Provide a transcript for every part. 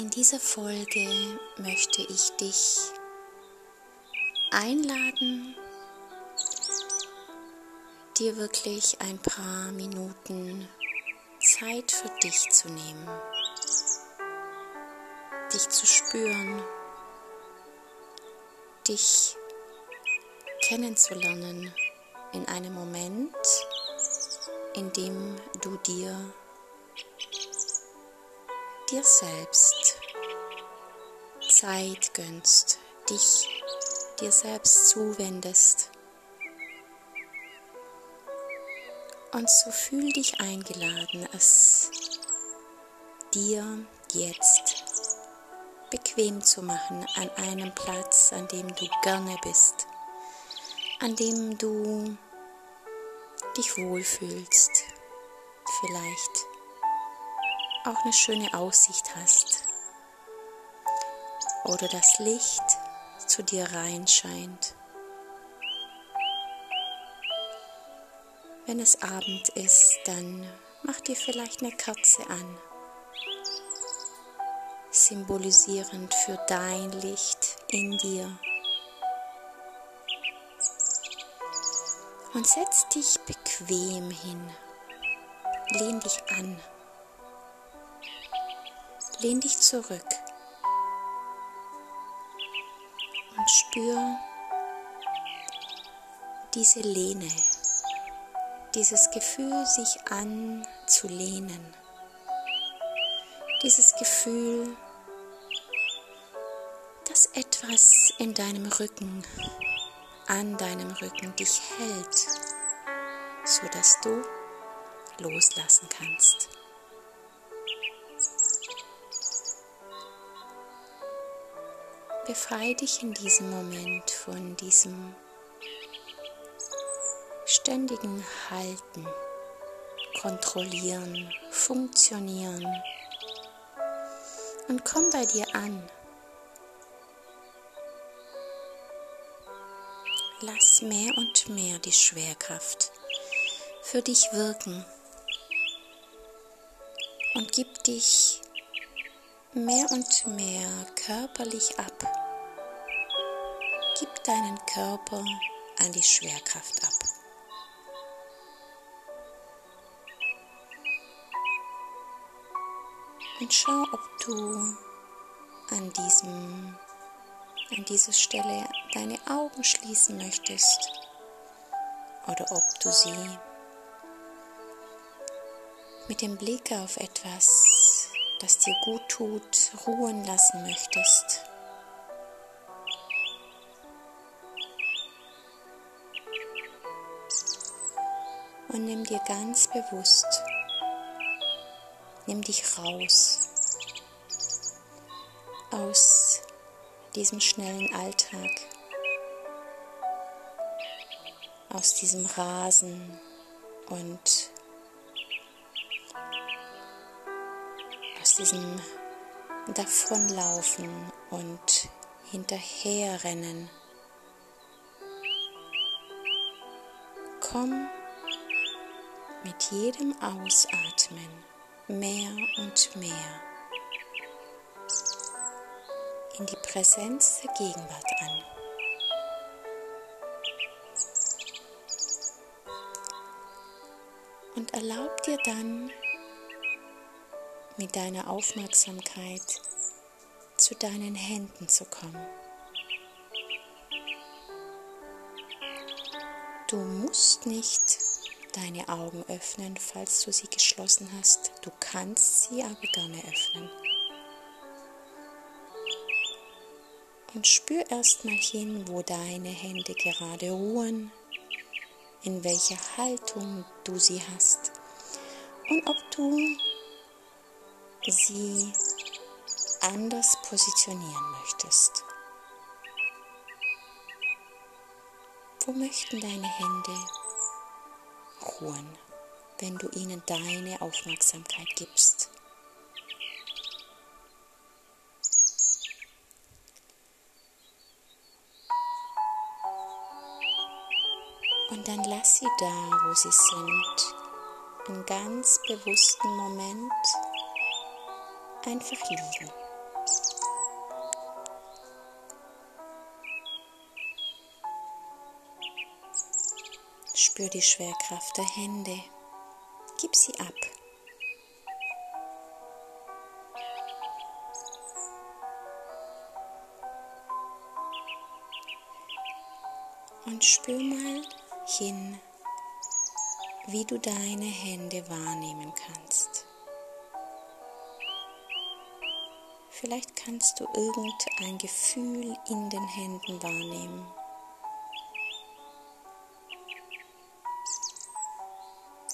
In dieser Folge möchte ich dich einladen, dir wirklich ein paar Minuten Zeit für dich zu nehmen, dich zu spüren, dich kennenzulernen in einem Moment, in dem du dir dir selbst Zeit gönnst, dich dir selbst zuwendest. Und so fühl dich eingeladen, es dir jetzt bequem zu machen an einem Platz, an dem du gerne bist, an dem du dich wohlfühlst, vielleicht auch eine schöne Aussicht hast oder das Licht zu dir reinscheint. Wenn es Abend ist, dann mach dir vielleicht eine Kerze an, symbolisierend für dein Licht in dir. Und setz dich bequem hin, lehn dich an, lehn dich zurück spür diese Lehne dieses Gefühl, sich anzulehnen, dieses Gefühl, dass etwas in deinem Rücken, an deinem Rücken dich hält, sodass du loslassen kannst. Befreie dich in diesem Moment von diesem ständigen Halten, Kontrollieren, Funktionieren und komm bei dir an. Lass mehr und mehr die Schwerkraft für dich wirken und gib dich mehr und mehr körperlich ab. Deinen Körper an die Schwerkraft ab. Und schau, ob du an, diesem, an dieser Stelle deine Augen schließen möchtest oder ob du sie mit dem Blick auf etwas, das dir gut tut, ruhen lassen möchtest. Und nimm dir ganz bewusst Nimm dich raus aus diesem schnellen Alltag, aus diesem Rasen und aus diesem Davonlaufen und Hinterherrennen. Komm mit jedem Ausatmen mehr und mehr in die Präsenz der Gegenwart an. Und erlaub dir dann mit deiner Aufmerksamkeit zu deinen Händen zu kommen. Du musst nicht deine Augen öffnen, falls du sie geschlossen hast. Du kannst sie aber gerne öffnen. Und spür erstmal hin, wo deine Hände gerade ruhen, in welcher Haltung du sie hast und ob du sie anders positionieren möchtest. Wo möchten deine Hände ruhen, wenn du ihnen deine Aufmerksamkeit gibst. Und dann lass sie da, wo sie sind, einen ganz bewussten Moment einfach liegen. Spür die Schwerkraft der Hände. Gib sie ab. Und spür mal hin, wie du deine Hände wahrnehmen kannst. Vielleicht kannst du irgendein Gefühl in den Händen wahrnehmen.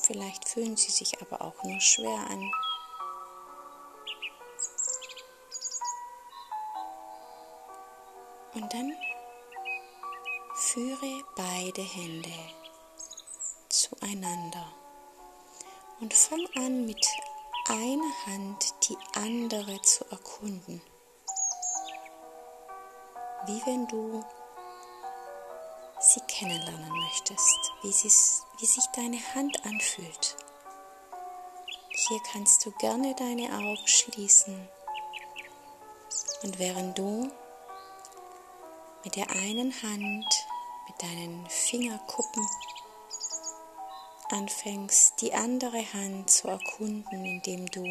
Vielleicht fühlen sie sich aber auch nur schwer an. Und dann führe beide Hände zueinander und fang an mit einer Hand die andere zu erkunden. Wie wenn du kennenlernen möchtest, wie, wie sich deine Hand anfühlt. Hier kannst du gerne deine Augen schließen und während du mit der einen Hand, mit deinen Fingerkuppen anfängst, die andere Hand zu erkunden, indem du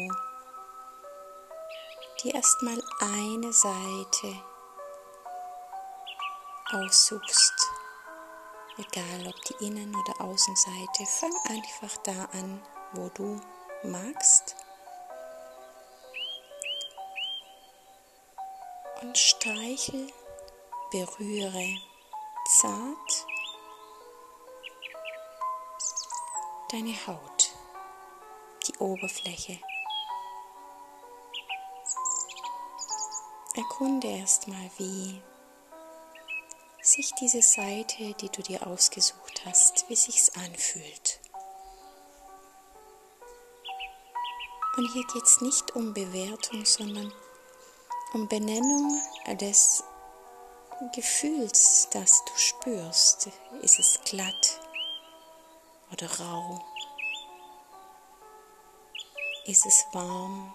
dir erstmal eine Seite aussuchst, egal ob die Innen- oder Außenseite, fang einfach da an, wo du magst. Und streichel, berühre zart deine Haut, die Oberfläche. Erkunde erstmal, wie sich diese Seite, die du dir ausgesucht hast, wie sich's anfühlt. Und hier geht es nicht um Bewertung, sondern um Benennung des Gefühls, das du spürst. Ist es glatt? oder rau? Ist es warm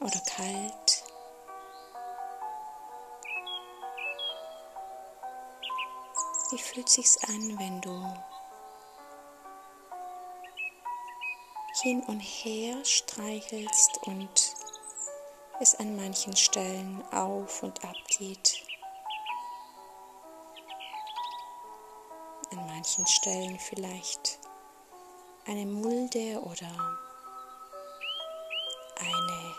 oder kalt? Wie fühlt sich's an, wenn du hin und her streichelst und es an manchen Stellen auf und ab geht? an manchen Stellen vielleicht eine Mulde oder eine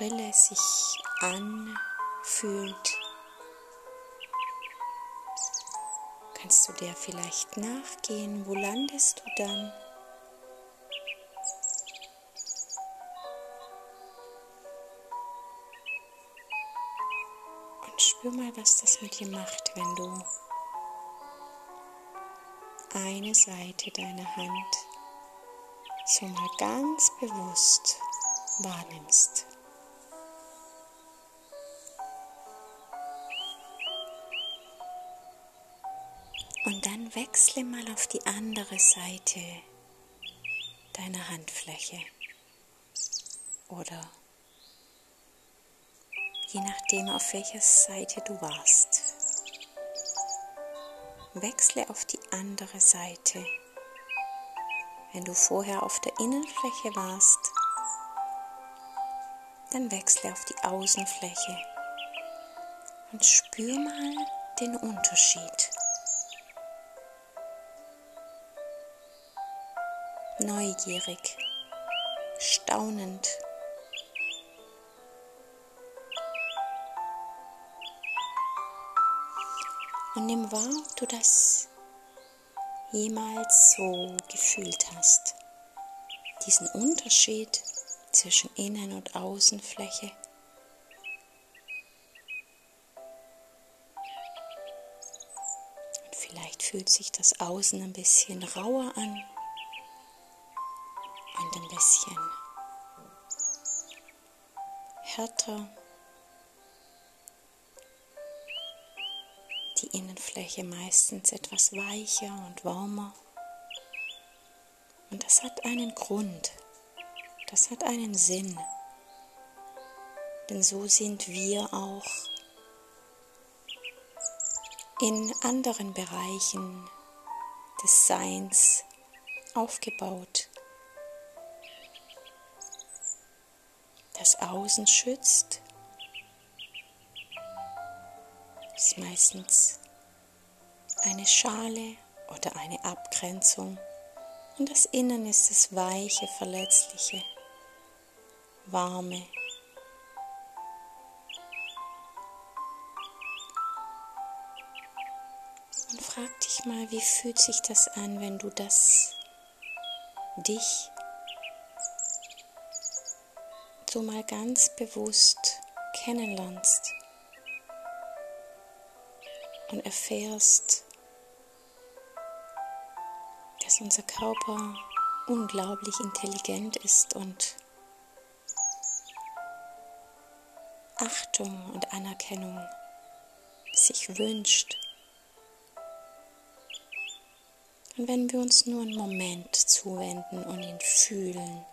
Rille sich anfühlt, kannst du der vielleicht nachgehen. Wo landest du dann? Spür mal, was das mit dir macht, wenn du eine Seite deiner Hand so mal ganz bewusst wahrnimmst. Wechsle mal auf die andere Seite deiner Handfläche oder je nachdem auf welcher Seite du warst. Wechsle auf die andere Seite. Wenn du vorher auf der Innenfläche warst, dann wechsle auf die Außenfläche und spür mal den Unterschied. Neugierig, staunend Und nimm wahr, ob du das jemals so gefühlt hast. Diesen Unterschied zwischen Innen- und Außenfläche. Und vielleicht fühlt sich das Außen ein bisschen rauer an bisschen härter. die Innenfläche meistens etwas weicher und warmer. Und das hat einen Grund, das hat einen Sinn. Denn so sind wir auch in anderen Bereichen des Seins aufgebaut. Das Außen schützt, ist meistens eine Schale oder eine Abgrenzung und das Innen ist das weiche, verletzliche, warme. Und frag dich mal, wie fühlt sich das an, wenn du das dich so mal ganz bewusst kennenlernst und erfährst, dass unser Körper unglaublich intelligent ist und Achtung und Anerkennung sich wünscht. Und wenn wir uns nur einen Moment zuwenden und ihn fühlen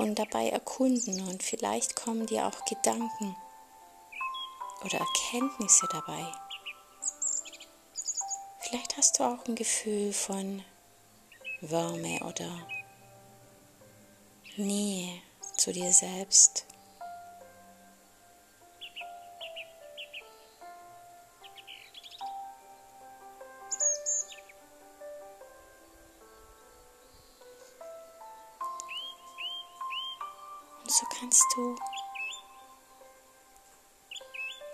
und dabei erkunden und vielleicht kommen dir auch Gedanken oder Erkenntnisse dabei. Vielleicht hast du auch ein Gefühl von Wärme oder Nähe zu dir selbst. So kannst du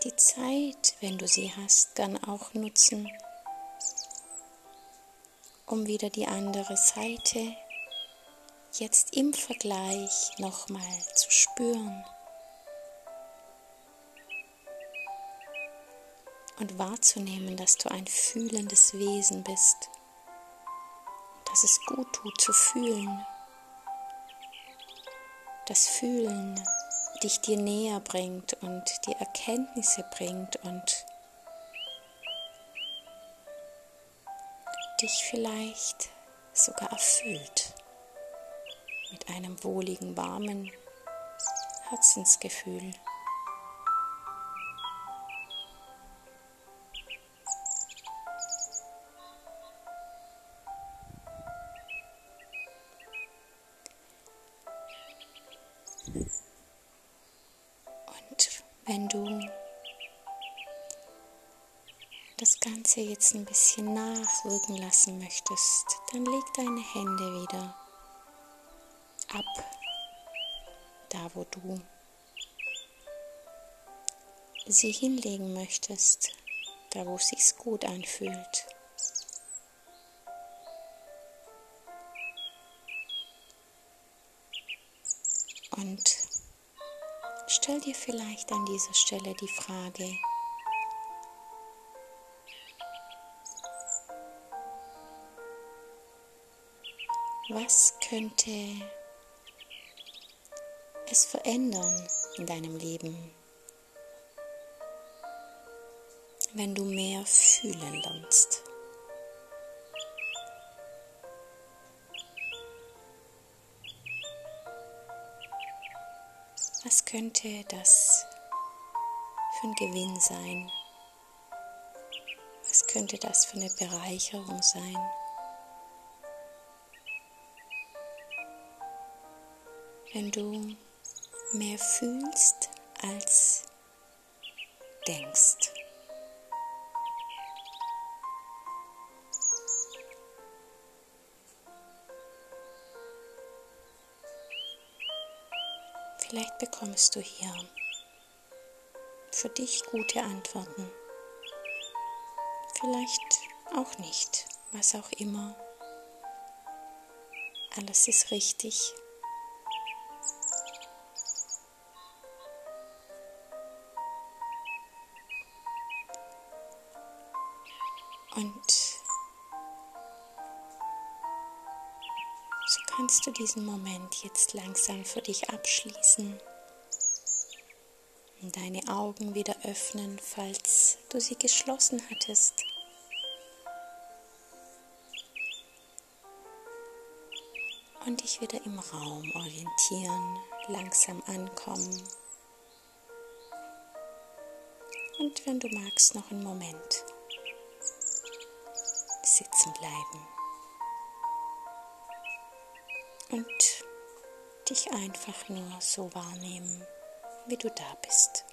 die Zeit, wenn du sie hast, dann auch nutzen, um wieder die andere Seite jetzt im Vergleich nochmal zu spüren. Und wahrzunehmen, dass du ein fühlendes Wesen bist, dass es gut tut zu fühlen, das Fühlen dich dir näher bringt und die Erkenntnisse bringt und dich vielleicht sogar erfüllt mit einem wohligen, warmen Herzensgefühl. Und wenn du das Ganze jetzt ein bisschen nachwirken lassen möchtest, dann leg deine Hände wieder ab, da wo du sie hinlegen möchtest, da wo es sich gut anfühlt. Und stell dir vielleicht an dieser Stelle die Frage, Was könnte es verändern in deinem Leben, wenn du mehr fühlen lernst? Was könnte das für ein Gewinn sein? Was könnte das für eine Bereicherung sein? wenn du mehr fühlst als denkst. Vielleicht bekommst du hier für dich gute Antworten. Vielleicht auch nicht, was auch immer. Alles ist richtig. Und kannst du diesen Moment jetzt langsam für dich abschließen und deine Augen wieder öffnen, falls du sie geschlossen hattest. Und dich wieder im Raum orientieren, langsam ankommen. Und wenn du magst, noch einen Moment sitzen bleiben und dich einfach nur so wahrnehmen, wie du da bist.